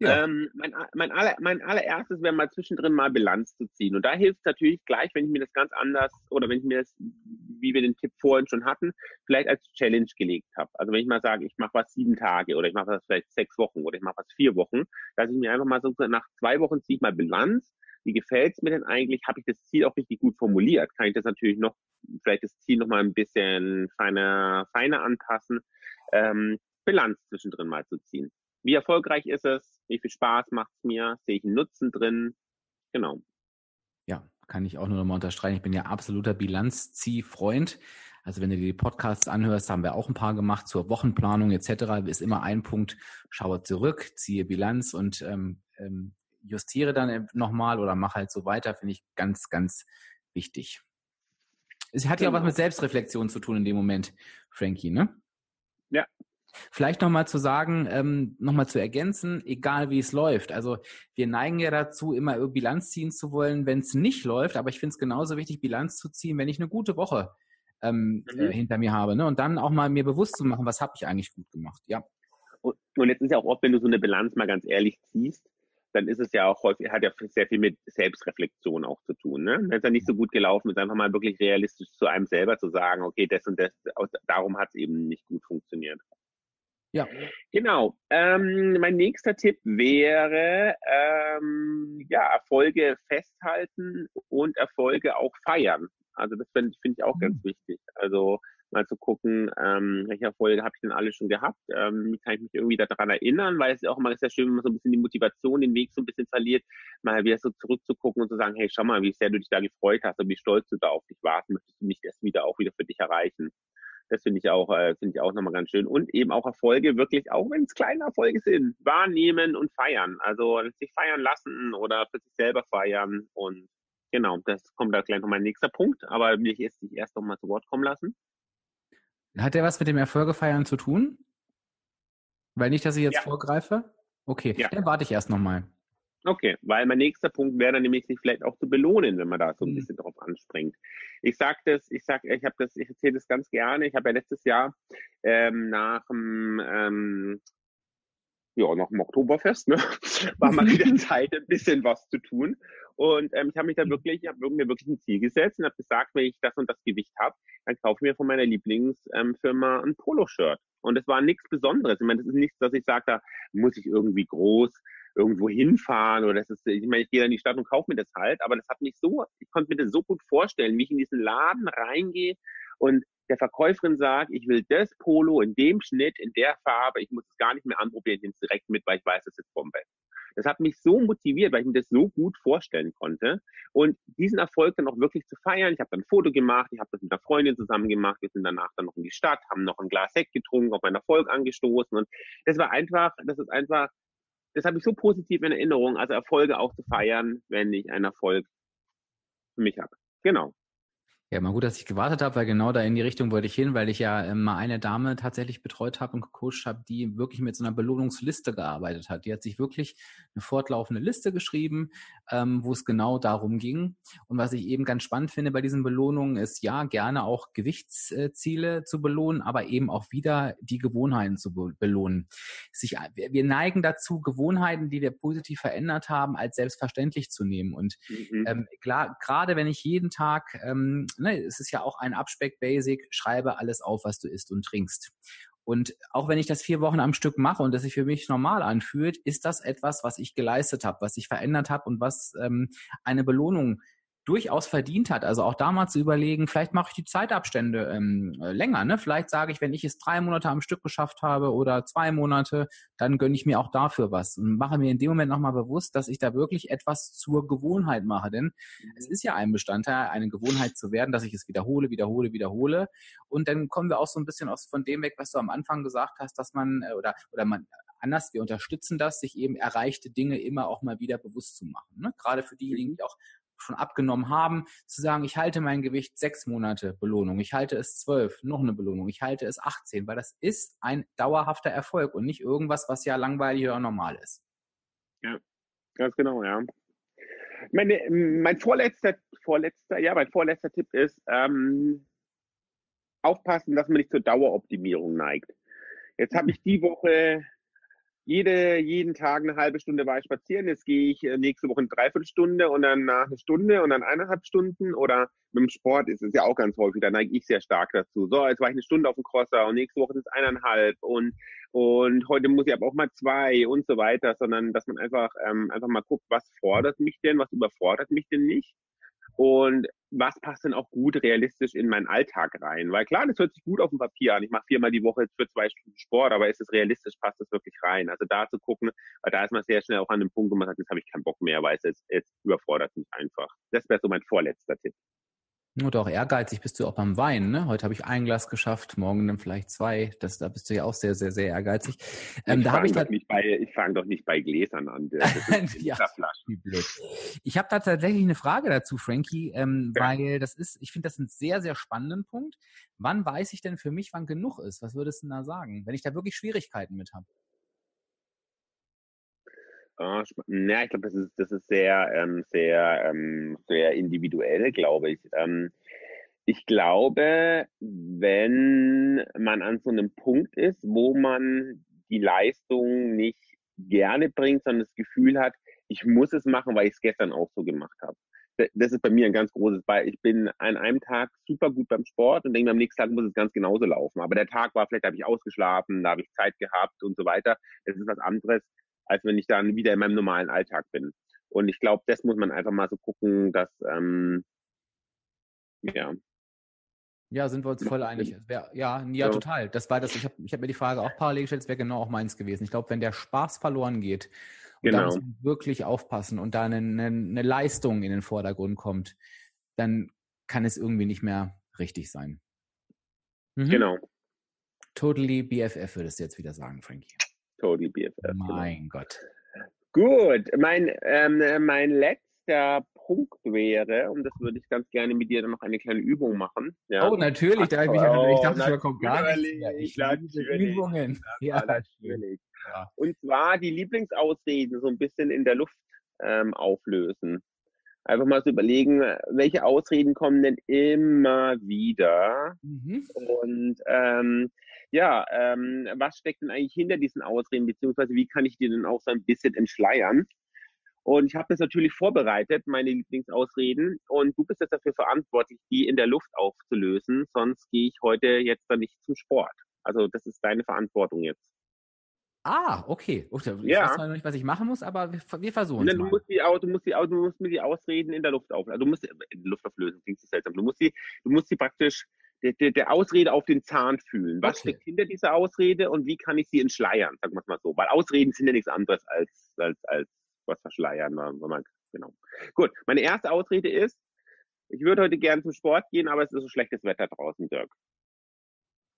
Ja. Ähm, mein, mein, aller, mein allererstes wäre mal zwischendrin mal Bilanz zu ziehen. Und da hilft natürlich gleich, wenn ich mir das ganz anders oder wenn ich mir das, wie wir den Tipp vorhin schon hatten, vielleicht als Challenge gelegt habe. Also wenn ich mal sage, ich mache was sieben Tage oder ich mache was vielleicht sechs Wochen oder ich mache was vier Wochen, dass ich mir einfach mal so nach zwei Wochen ziehe ich mal Bilanz, wie gefällt es mir denn eigentlich? Habe ich das Ziel auch richtig gut formuliert? Kann ich das natürlich noch, vielleicht das Ziel noch mal ein bisschen feiner, feiner anpassen? Ähm, Bilanz zwischendrin mal zu ziehen. Wie erfolgreich ist es? Wie viel Spaß macht es mir? Sehe ich einen Nutzen drin? Genau. Ja, kann ich auch nur noch mal unterstreichen. Ich bin ja absoluter Bilanzziehfreund. Also wenn du dir die Podcasts anhörst, haben wir auch ein paar gemacht zur Wochenplanung etc. Ist immer ein Punkt, schaue zurück, ziehe Bilanz und ähm, ähm, justiere dann nochmal oder mache halt so weiter, finde ich ganz, ganz wichtig. Es hat ja auch was genau. mit Selbstreflexion zu tun in dem Moment, Frankie, ne? Vielleicht nochmal zu sagen, ähm, nochmal zu ergänzen, egal wie es läuft. Also wir neigen ja dazu, immer Bilanz ziehen zu wollen, wenn es nicht läuft, aber ich finde es genauso wichtig, Bilanz zu ziehen, wenn ich eine gute Woche ähm, mhm. äh, hinter mir habe. Ne? Und dann auch mal mir bewusst zu machen, was habe ich eigentlich gut gemacht. Ja. Und, und jetzt ist ja auch oft, wenn du so eine Bilanz mal ganz ehrlich ziehst, dann ist es ja auch häufig, hat ja sehr viel mit Selbstreflexion auch zu tun. Ne? Wenn es ja nicht so gut gelaufen ist, einfach mal wirklich realistisch zu einem selber zu sagen, okay, das und das, darum hat es eben nicht gut funktioniert. Ja. Genau. Ähm, mein nächster Tipp wäre, ähm, ja, Erfolge festhalten und Erfolge auch feiern. Also das finde find ich auch mhm. ganz wichtig. Also mal zu gucken, ähm, welche Erfolge habe ich denn alle schon gehabt? Ähm, kann ich mich irgendwie daran erinnern, weil es ist auch immer sehr schön, wenn man so ein bisschen die Motivation, den Weg so ein bisschen verliert, mal wieder so zurückzugucken und zu sagen, hey, schau mal, wie sehr du dich da gefreut hast und wie stolz du da auf dich warst, möchtest du nicht das wieder auch wieder für dich erreichen. Das finde ich auch, äh, finde ich auch nochmal ganz schön. Und eben auch Erfolge wirklich, auch wenn es kleine Erfolge sind, wahrnehmen und feiern. Also sich feiern lassen oder für sich selber feiern. Und genau, das kommt da gleich noch mein nächster Punkt. Aber will ich jetzt dich erst noch mal zu Wort kommen lassen. Hat der was mit dem Erfolge feiern zu tun? Weil nicht, dass ich jetzt ja. vorgreife? Okay, ja. dann warte ich erst nochmal. Okay, weil mein nächster Punkt wäre dann nämlich, sich vielleicht auch zu belohnen, wenn man da so ein mhm. bisschen drauf anspringt. Ich sag das, ich sag, ich habe das, ich erzähle das ganz gerne. Ich habe ja letztes Jahr ähm, nach dem ähm, ja, nach dem Oktoberfest, ne, war mal wieder Zeit, ein bisschen was zu tun. Und ähm, ich habe mich da mhm. wirklich, ich habe mir wirklich ein Ziel gesetzt und habe gesagt, wenn ich das und das Gewicht habe, dann kaufe ich mir von meiner Lieblingsfirma ähm, ein Poloshirt. Und es war nichts Besonderes. Ich meine, das ist nichts, dass ich sage, da muss ich irgendwie groß irgendwo hinfahren oder das ist, ich meine, ich gehe in die Stadt und kaufe mir das halt, aber das hat mich so, ich konnte mir das so gut vorstellen, wie ich in diesen Laden reingehe und der Verkäuferin sagt, ich will das Polo in dem Schnitt, in der Farbe, ich muss es gar nicht mehr anprobieren, ich nehme es direkt mit, weil ich weiß, das ist Bombe. Das hat mich so motiviert, weil ich mir das so gut vorstellen konnte. Und diesen Erfolg dann auch wirklich zu feiern. Ich habe dann ein Foto gemacht, ich habe das mit einer Freundin zusammen gemacht. Wir sind danach dann noch in die Stadt, haben noch ein Glas Sekt getrunken, auf meinen Erfolg angestoßen. Und das war einfach, das ist einfach das habe ich so positiv in Erinnerung, also Erfolge auch zu feiern, wenn ich einen Erfolg für mich habe. Genau. Ja, mal gut, dass ich gewartet habe, weil genau da in die Richtung wollte ich hin, weil ich ja ähm, mal eine Dame tatsächlich betreut habe und gecoacht habe, die wirklich mit so einer Belohnungsliste gearbeitet hat. Die hat sich wirklich eine fortlaufende Liste geschrieben, ähm, wo es genau darum ging. Und was ich eben ganz spannend finde bei diesen Belohnungen ist, ja, gerne auch Gewichtsziele zu belohnen, aber eben auch wieder die Gewohnheiten zu belohnen. Sich, wir neigen dazu, Gewohnheiten, die wir positiv verändert haben, als selbstverständlich zu nehmen. Und mhm. ähm, klar, gerade wenn ich jeden Tag ähm, ne, es ist ja auch ein Abspeck-Basic, schreibe alles auf, was du isst und trinkst. Und auch wenn ich das vier Wochen am Stück mache und das sich für mich normal anfühlt, ist das etwas, was ich geleistet habe, was ich verändert habe und was ähm, eine Belohnung durchaus verdient hat. Also auch da mal zu überlegen, vielleicht mache ich die Zeitabstände ähm, länger. Ne? Vielleicht sage ich, wenn ich es drei Monate am Stück geschafft habe oder zwei Monate, dann gönne ich mir auch dafür was und mache mir in dem Moment nochmal bewusst, dass ich da wirklich etwas zur Gewohnheit mache. Denn mhm. es ist ja ein Bestandteil, eine Gewohnheit zu werden, dass ich es wiederhole, wiederhole, wiederhole. Und dann kommen wir auch so ein bisschen aus von dem weg, was du am Anfang gesagt hast, dass man äh, oder oder man anders, wir unterstützen das, sich eben erreichte Dinge immer auch mal wieder bewusst zu machen. Ne? Gerade für diejenigen, mhm. die auch schon abgenommen haben, zu sagen, ich halte mein Gewicht sechs Monate Belohnung, ich halte es zwölf, noch eine Belohnung, ich halte es 18, weil das ist ein dauerhafter Erfolg und nicht irgendwas, was ja langweilig oder normal ist. Ja, ganz genau, ja. Meine, mein vorletzter, vorletzter, ja, mein vorletzter Tipp ist, ähm, aufpassen, dass man nicht zur Daueroptimierung neigt. Jetzt habe ich die Woche jede, jeden Tag eine halbe Stunde war ich spazieren. Jetzt gehe ich äh, nächste Woche eine Dreiviertelstunde und dann nach eine Stunde und dann eineinhalb Stunden. Oder mit dem Sport ist es ja auch ganz häufig, da neige ich sehr stark dazu. So, jetzt war ich eine Stunde auf dem Crosser und nächste Woche sind es eineinhalb und, und heute muss ich aber auch mal zwei und so weiter, sondern dass man einfach, ähm, einfach mal guckt, was fordert mich denn, was überfordert mich denn nicht und was passt denn auch gut realistisch in meinen Alltag rein? Weil klar, das hört sich gut auf dem Papier an. Ich mache viermal die Woche für zwei Stunden Sport, aber ist es realistisch, passt das wirklich rein? Also da zu gucken, weil da ist man sehr schnell auch an dem Punkt, wo man sagt, jetzt habe ich keinen Bock mehr, weil es jetzt, überfordert mich einfach. Das wäre so mein vorletzter Tipp. Oder auch ehrgeizig bist du auch beim Wein. Ne? Heute habe ich ein Glas geschafft, morgen dann vielleicht zwei. Das, da bist du ja auch sehr, sehr, sehr ehrgeizig. Ähm, ich da ich doch nicht bei, ich fange doch nicht bei Gläsern an. ja, wie blöd. Ich habe da tatsächlich eine Frage dazu, Frankie, ähm, ja. weil das ist, ich finde das einen sehr, sehr spannenden Punkt. Wann weiß ich denn für mich, wann genug ist? Was würdest du denn da sagen, wenn ich da wirklich Schwierigkeiten mit habe? Oh, ja, ich glaube, das ist, das ist sehr, ähm, sehr, ähm, sehr individuell, glaube ich. Ähm, ich glaube, wenn man an so einem Punkt ist, wo man die Leistung nicht gerne bringt, sondern das Gefühl hat, ich muss es machen, weil ich es gestern auch so gemacht habe. Das ist bei mir ein ganz großes Beispiel. Ich bin an einem Tag super gut beim Sport und denke, am nächsten Tag muss es ganz genauso laufen. Aber der Tag war vielleicht, habe ich ausgeschlafen, da habe ich Zeit gehabt und so weiter. Das ist was anderes, als wenn ich dann wieder in meinem normalen Alltag bin. Und ich glaube, das muss man einfach mal so gucken, dass, ähm, ja. Ja, sind wir uns voll einig. Ja, ja, so. total. Das war das, ich habe ich hab mir die Frage auch parallel gestellt, das wäre genau auch meins gewesen. Ich glaube, wenn der Spaß verloren geht und genau. da muss man wirklich aufpassen und da eine, eine, eine Leistung in den Vordergrund kommt, dann kann es irgendwie nicht mehr richtig sein. Mhm. Genau. Totally BFF würdest du jetzt wieder sagen, Frankie. Totally BFF. Genau. Mein genau. Gott. Gut, mein, ähm, mein letzter Punkt wäre, und das würde ich ganz gerne mit dir dann noch eine kleine Übung machen. Ja. Oh, natürlich, da habe ich, oh, ich dachte, ich kommt gar nicht. Ja, ich liebe Übungen. Ja, natürlich. Ja. Und zwar die Lieblingsausreden so ein bisschen in der Luft ähm, auflösen. Einfach mal so überlegen, welche Ausreden kommen denn immer wieder? Mhm. Und ähm, ja, ähm, was steckt denn eigentlich hinter diesen Ausreden, beziehungsweise wie kann ich die denn auch so ein bisschen entschleiern? Und ich habe das natürlich vorbereitet, meine Lieblingsausreden. Und du bist jetzt dafür verantwortlich, die in der Luft aufzulösen. Sonst gehe ich heute jetzt dann nicht zum Sport. Also das ist deine Verantwortung jetzt. Ah, okay. Ich ja. weiß noch nicht, was ich machen muss, aber wir, versuchen es. Du musst, die, du, musst die, du musst mir die Ausreden in der Luft auflösen. Also du musst in der Luft auflösen, klingt so seltsam. Du musst die, du musst die praktisch der, der, der Ausrede auf den Zahn fühlen. Was okay. steckt hinter dieser Ausrede und wie kann ich sie entschleiern, sagen wir es mal so. Weil Ausreden sind ja nichts anderes als, als, als was verschleiern. Wenn man, genau. Gut, meine erste Ausrede ist, ich würde heute gerne zum Sport gehen, aber es ist so schlechtes Wetter draußen, Dirk.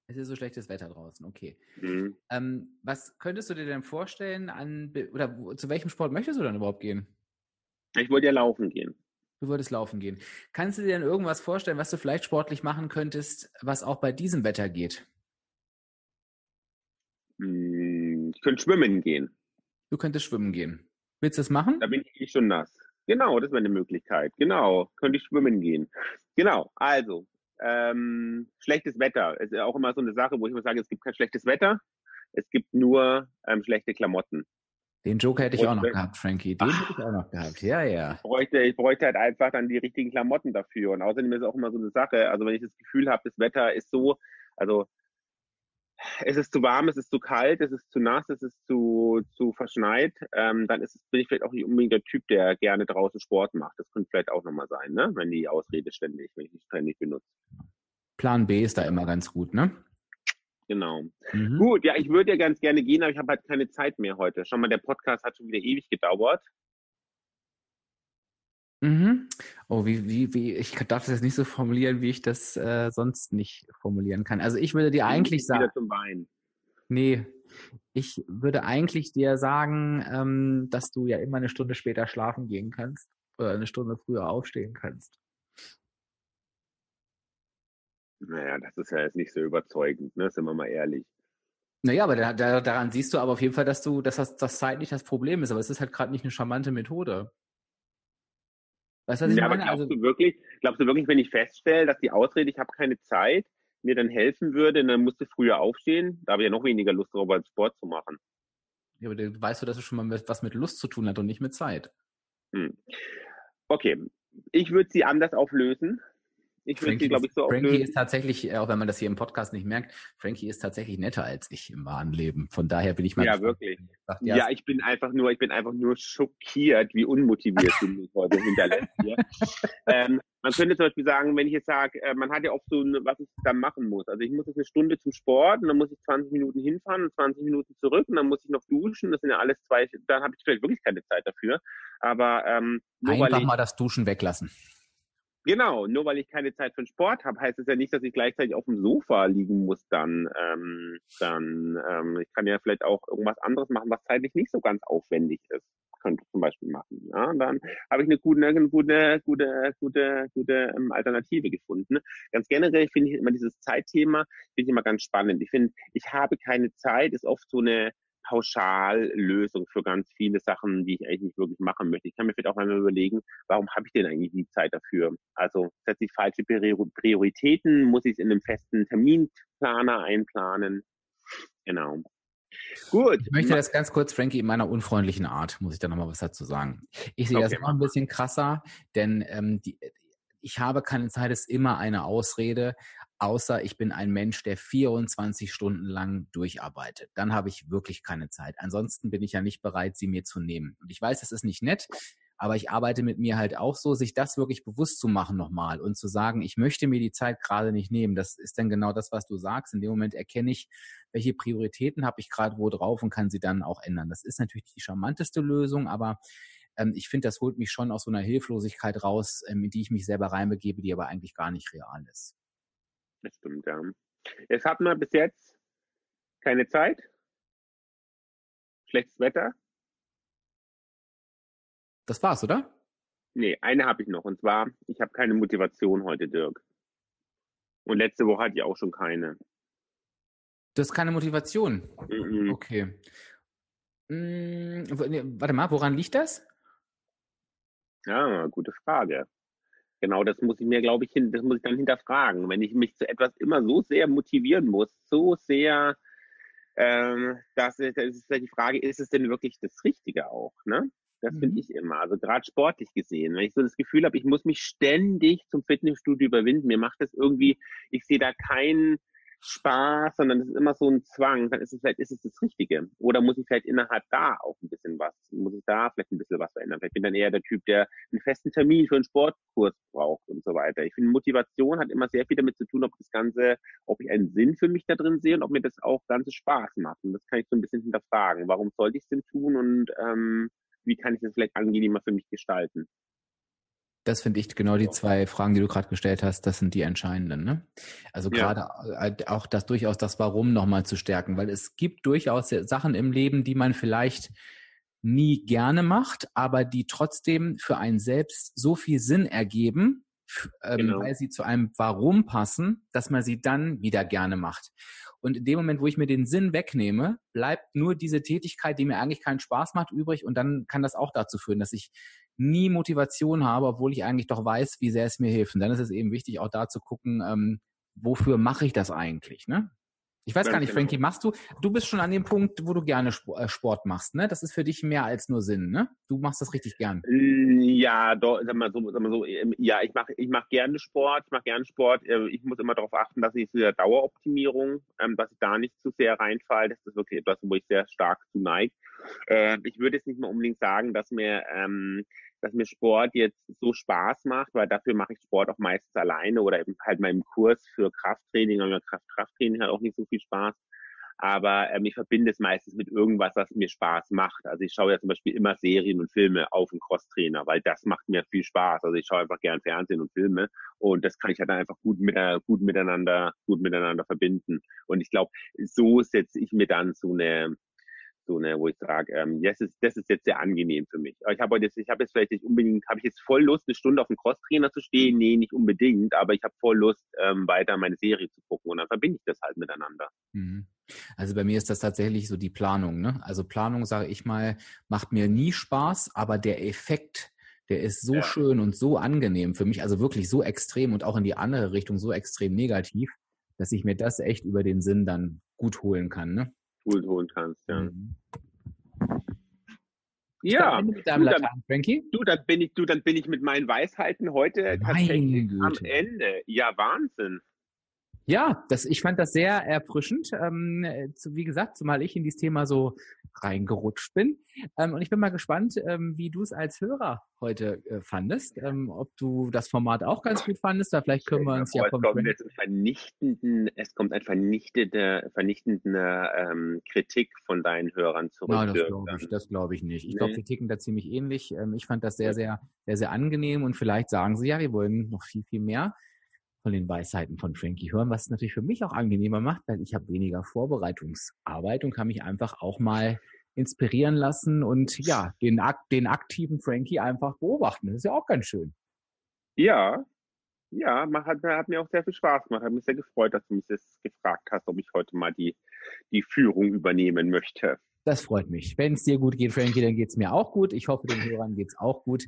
Es ist so schlechtes Wetter draußen, okay. Mhm. Ähm, was könntest du dir denn vorstellen an, oder zu welchem Sport möchtest du dann überhaupt gehen? Ich wollte ja laufen gehen. Du wolltest laufen gehen. Kannst du dir denn irgendwas vorstellen, was du vielleicht sportlich machen könntest, was auch bei diesem Wetter geht? Hm, ich könnte schwimmen gehen. Du könntest schwimmen gehen. Willst du das machen? Da bin ich eh schon nass. Genau, das wäre eine Möglichkeit. Genau, könnte ich schwimmen gehen. Genau, also, ähm, schlechtes Wetter. ist ja auch immer so eine Sache, wo ich immer sage, es gibt kein schlechtes Wetter, es gibt nur ähm, schlechte Klamotten. Den Joker hätte ich auch noch gehabt, Frankie. Den hätte ich auch noch gehabt. Ja, ja. Ich bräuchte, ich bräuchte halt einfach dann die richtigen Klamotten dafür. Und außerdem ist es auch immer so eine Sache. Also wenn ich das Gefühl habe, das Wetter ist so, also es ist zu warm, es ist zu kalt, es ist zu nass, es ist zu, zu verschneit, ähm, dann ist es, bin ich vielleicht auch nicht unbedingt der Typ, der gerne draußen Sport macht. Das könnte vielleicht auch nochmal sein, ne? Wenn die Ausrede ständig, wenn ich die ständig benutze. Plan B ist da immer ganz gut, ne? Genau. Mhm. Gut, ja, ich würde ja ganz gerne gehen, aber ich habe halt keine Zeit mehr heute. Schau mal, der Podcast hat schon wieder ewig gedauert. Mhm. Oh, wie, wie, wie, ich darf das jetzt nicht so formulieren, wie ich das äh, sonst nicht formulieren kann. Also ich würde dir eigentlich sagen. Wieder zum Wein. Nee, ich würde eigentlich dir sagen, ähm, dass du ja immer eine Stunde später schlafen gehen kannst oder eine Stunde früher aufstehen kannst. Naja, das ist ja jetzt nicht so überzeugend, ne? Sind wir mal ehrlich. Naja, aber da, da, daran siehst du aber auf jeden Fall, dass du, dass das, das Zeit nicht das Problem ist, aber es ist halt gerade nicht eine charmante Methode. Weißt du, was ich ja, meine? Aber glaubst also, du wirklich, glaubst du wirklich, wenn ich feststelle, dass die Ausrede, ich habe keine Zeit, mir dann helfen würde, dann musst du früher aufstehen, da habe ich ja noch weniger Lust darüber, Sport zu machen. Ja, aber du weißt du, dass es schon mal was mit Lust zu tun hat und nicht mit Zeit. Hm. Okay, ich würde sie anders auflösen. Ich würde sie, glaube ich, so Frankie auflösen. ist tatsächlich, auch wenn man das hier im Podcast nicht merkt, Frankie ist tatsächlich netter als ich im wahren Leben. Von daher bin ich mal. Ja, wirklich. Sagt, ja, ja, ich bin einfach nur, ich bin einfach nur schockiert, wie unmotiviert du mich heute hinterlässt hier. ähm, man könnte zum Beispiel sagen, wenn ich jetzt sage, äh, man hat ja oft so, eine, was ich dann machen muss. Also ich muss jetzt eine Stunde zum Sport und dann muss ich 20 Minuten hinfahren und 20 Minuten zurück und dann muss ich noch duschen. Das sind ja alles zwei, dann habe ich vielleicht wirklich keine Zeit dafür. Aber ähm, einfach mal das Duschen weglassen. Genau, nur weil ich keine Zeit für den Sport habe, heißt es ja nicht, dass ich gleichzeitig auf dem Sofa liegen muss dann. Ähm, dann ähm, ich kann ja vielleicht auch irgendwas anderes machen, was zeitlich nicht so ganz aufwendig ist. Könnte ich zum Beispiel machen. Ja, dann habe ich eine gute, eine gute, gute, gute, gute ähm, Alternative gefunden. Ganz generell finde ich immer dieses Zeitthema finde ich immer ganz spannend. Ich finde, ich habe keine Zeit ist oft so eine Pauschallösung für ganz viele Sachen, die ich eigentlich nicht wirklich machen möchte. Ich kann mir vielleicht auch einmal überlegen, warum habe ich denn eigentlich die Zeit dafür? Also setze ich falsche Prioritäten? Muss ich es in einem festen Terminplaner einplanen? Genau. Gut. Ich möchte das ganz kurz, Frankie, in meiner unfreundlichen Art, muss ich da nochmal was dazu sagen. Ich sehe okay. das noch ein bisschen krasser, denn ähm, die, ich habe keine Zeit, ist immer eine Ausrede, außer ich bin ein Mensch, der 24 Stunden lang durcharbeitet. Dann habe ich wirklich keine Zeit. Ansonsten bin ich ja nicht bereit, sie mir zu nehmen. Und ich weiß, das ist nicht nett, aber ich arbeite mit mir halt auch so, sich das wirklich bewusst zu machen nochmal und zu sagen, ich möchte mir die Zeit gerade nicht nehmen. Das ist dann genau das, was du sagst. In dem Moment erkenne ich, welche Prioritäten habe ich gerade wo drauf und kann sie dann auch ändern. Das ist natürlich die charmanteste Lösung, aber ähm, ich finde, das holt mich schon aus so einer Hilflosigkeit raus, ähm, in die ich mich selber reinbegebe, die aber eigentlich gar nicht real ist. Das stimmt, ja. Jetzt hatten wir bis jetzt keine Zeit, schlechtes Wetter. Das war's, oder? Nee, eine habe ich noch. Und zwar, ich habe keine Motivation heute, Dirk. Und letzte Woche hatte ich auch schon keine. Du hast keine Motivation? Mhm. Okay. Hm, warte mal, woran liegt das? Ja, gute Frage. Genau, das muss ich mir, glaube ich, hin, das muss ich dann hinterfragen. Wenn ich mich zu etwas immer so sehr motivieren muss, so sehr, ähm, das, ist, das ist die Frage, ist es denn wirklich das Richtige auch? Ne? Das mhm. finde ich immer. Also gerade sportlich gesehen, wenn ich so das Gefühl habe, ich muss mich ständig zum Fitnessstudio überwinden, mir macht das irgendwie, ich sehe da keinen Spaß, sondern es ist immer so ein Zwang, dann ist es vielleicht, ist es das Richtige. Oder muss ich vielleicht innerhalb da auch ein bisschen was, muss ich da vielleicht ein bisschen was verändern. Vielleicht bin dann eher der Typ, der einen festen Termin für einen Sportkurs braucht und so weiter. Ich finde, Motivation hat immer sehr viel damit zu tun, ob das Ganze, ob ich einen Sinn für mich da drin sehe und ob mir das auch ganze Spaß macht. Und das kann ich so ein bisschen hinterfragen. Warum sollte ich es denn tun und ähm, wie kann ich das vielleicht angenehmer für mich gestalten? Das finde ich genau die zwei Fragen, die du gerade gestellt hast, das sind die entscheidenden. Ne? Also gerade ja. Äh, auch das durchaus das Warum nochmal zu stärken, weil es gibt durchaus Sachen im Leben, die man vielleicht nie gerne macht, aber die trotzdem für einen selbst so viel Sinn ergeben, ähm, genau. weil sie zu einem Warum passen, dass man sie dann wieder gerne macht. Und in dem Moment, wo ich mir den Sinn wegnehme, bleibt nur diese Tätigkeit, die mir eigentlich keinen Spaß macht, übrig. Und dann kann das auch dazu führen, dass ich nie Motivation habe, obwohl ich eigentlich doch weiß, wie sehr es mir hilft. Und dann ist es eben wichtig, auch da zu gucken, ähm, wofür mache ich das eigentlich, ne? Ich weiß gar nicht, Frankie, genau. machst du, du bist schon an dem Punkt, wo du gerne äh, Sport machst, ne? Das ist für dich mehr als nur Sinn, ne? Du machst das richtig gern. Äh, ja, doch, sag mal so, sag mal so ähm, ja, ich mache ich mach gerne Sport, ich mache gerne Sport. Äh, ich muss immer darauf achten, dass ich für Daueroptimierung, ähm, dass ich da nicht zu sehr reinfalle. Das ist wirklich etwas, wo ich sehr stark zu neige. Ich würde jetzt nicht mal unbedingt sagen, dass mir ähm, dass mir Sport jetzt so Spaß macht, weil dafür mache ich Sport auch meistens alleine oder eben halt meinem Kurs für Krafttraining, aber Kraft, Krafttraining hat auch nicht so viel Spaß. Aber ähm, ich verbinde es meistens mit irgendwas, was mir Spaß macht. Also ich schaue ja zum Beispiel immer Serien und Filme auf dem Crosstrainer, weil das macht mir viel Spaß. Also ich schaue einfach gern Fernsehen und Filme und das kann ich halt einfach gut, mit, gut miteinander, gut miteinander verbinden. Und ich glaube, so setze ich mir dann so eine so ne, wo ich sage, ähm, das ist das ist jetzt sehr angenehm für mich. Ich habe jetzt, ich habe jetzt vielleicht nicht unbedingt, habe ich jetzt voll Lust, eine Stunde auf dem Crosstrainer zu stehen? Nee, nicht unbedingt, aber ich habe voll Lust, ähm, weiter meine Serie zu gucken und dann verbinde ich das halt miteinander. Mhm. Also bei mir ist das tatsächlich so die Planung. Ne? Also Planung, sage ich mal, macht mir nie Spaß, aber der Effekt, der ist so ja. schön und so angenehm für mich, also wirklich so extrem und auch in die andere Richtung so extrem negativ, dass ich mir das echt über den Sinn dann gut holen kann. Ne? Pool holen kannst. Ja. Mhm. Ja, du, dann, Latein, du, dann bin ich, du, dann bin ich mit meinen Weisheiten heute tatsächlich am Ende. Ja, Wahnsinn. Ja, das, ich fand das sehr erfrischend. Ähm, zu, wie gesagt, zumal ich in dieses Thema so reingerutscht bin. Ähm, und ich bin mal gespannt, ähm, wie du es als Hörer heute äh, fandest. Ähm, ob du das Format auch ganz gut fandest. Da vielleicht können wir uns ja, ja vom kommt jetzt vernichtenden, Es kommt ein vernichtende, vernichtende ähm, Kritik von deinen Hörern zurück. Nein, das glaube ich, das glaube ich nicht. Ich nee. glaube, wir ticken da ziemlich ähnlich. Ähm, ich fand das sehr, sehr, sehr, sehr angenehm und vielleicht sagen sie ja, wir wollen noch viel, viel mehr von den Weisheiten von Frankie hören, was es natürlich für mich auch angenehmer macht, weil ich habe weniger Vorbereitungsarbeit und kann mich einfach auch mal inspirieren lassen und ja, den, den aktiven Frankie einfach beobachten. Das ist ja auch ganz schön. Ja, ja, man hat, hat mir auch sehr viel Spaß gemacht. Hat mich sehr gefreut, dass du mich das gefragt hast, ob ich heute mal die, die Führung übernehmen möchte. Das freut mich. Wenn es dir gut geht, Frankie, dann geht es mir auch gut. Ich hoffe, den Hörern geht es auch gut.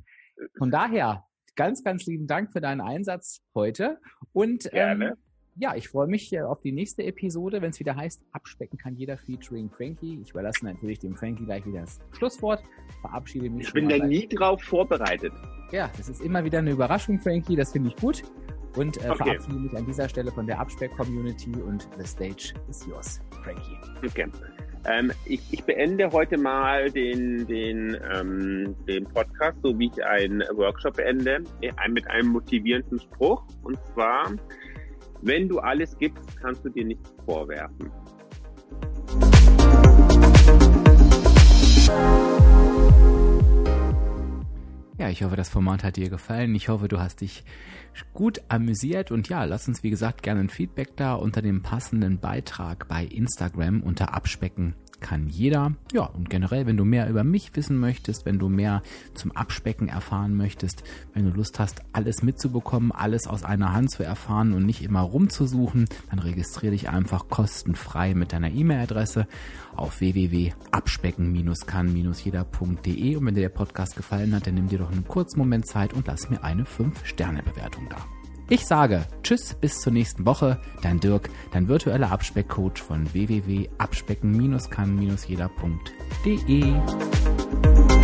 Von daher ganz, ganz lieben Dank für deinen Einsatz heute. Und ähm, ja, ich freue mich auf die nächste Episode, wenn es wieder heißt, abspecken kann jeder featuring Frankie. Ich überlasse natürlich dem Frankie gleich wieder das Schlusswort. Verabschiede mich. Ich bin da nie drauf vorbereitet. Ja, das ist immer wieder eine Überraschung, Frankie. Das finde ich gut. Und äh, okay. verabschiede mich an dieser Stelle von der Abspeck-Community und the stage is yours, Frankie. Okay. Ähm, ich, ich, beende heute mal den, den, ähm, den Podcast, so wie ich einen Workshop beende, äh, mit einem motivierenden Spruch. Und zwar, wenn du alles gibst, kannst du dir nichts vorwerfen. Ich hoffe, das Format hat dir gefallen. Ich hoffe, du hast dich gut amüsiert und ja, lass uns wie gesagt gerne ein Feedback da unter dem passenden Beitrag bei Instagram unter Abspecken kann jeder. Ja, und generell, wenn du mehr über mich wissen möchtest, wenn du mehr zum Abspecken erfahren möchtest, wenn du Lust hast, alles mitzubekommen, alles aus einer Hand zu erfahren und nicht immer rumzusuchen, dann registriere dich einfach kostenfrei mit deiner E-Mail-Adresse auf www.abspecken-kann-jeder.de und wenn dir der Podcast gefallen hat, dann nimm dir doch einen kurzen Moment Zeit und lass mir eine 5-Sterne-Bewertung da. Ich sage Tschüss bis zur nächsten Woche, dein Dirk, dein virtueller Abspeckcoach von www.abspecken-kann-jeder.de.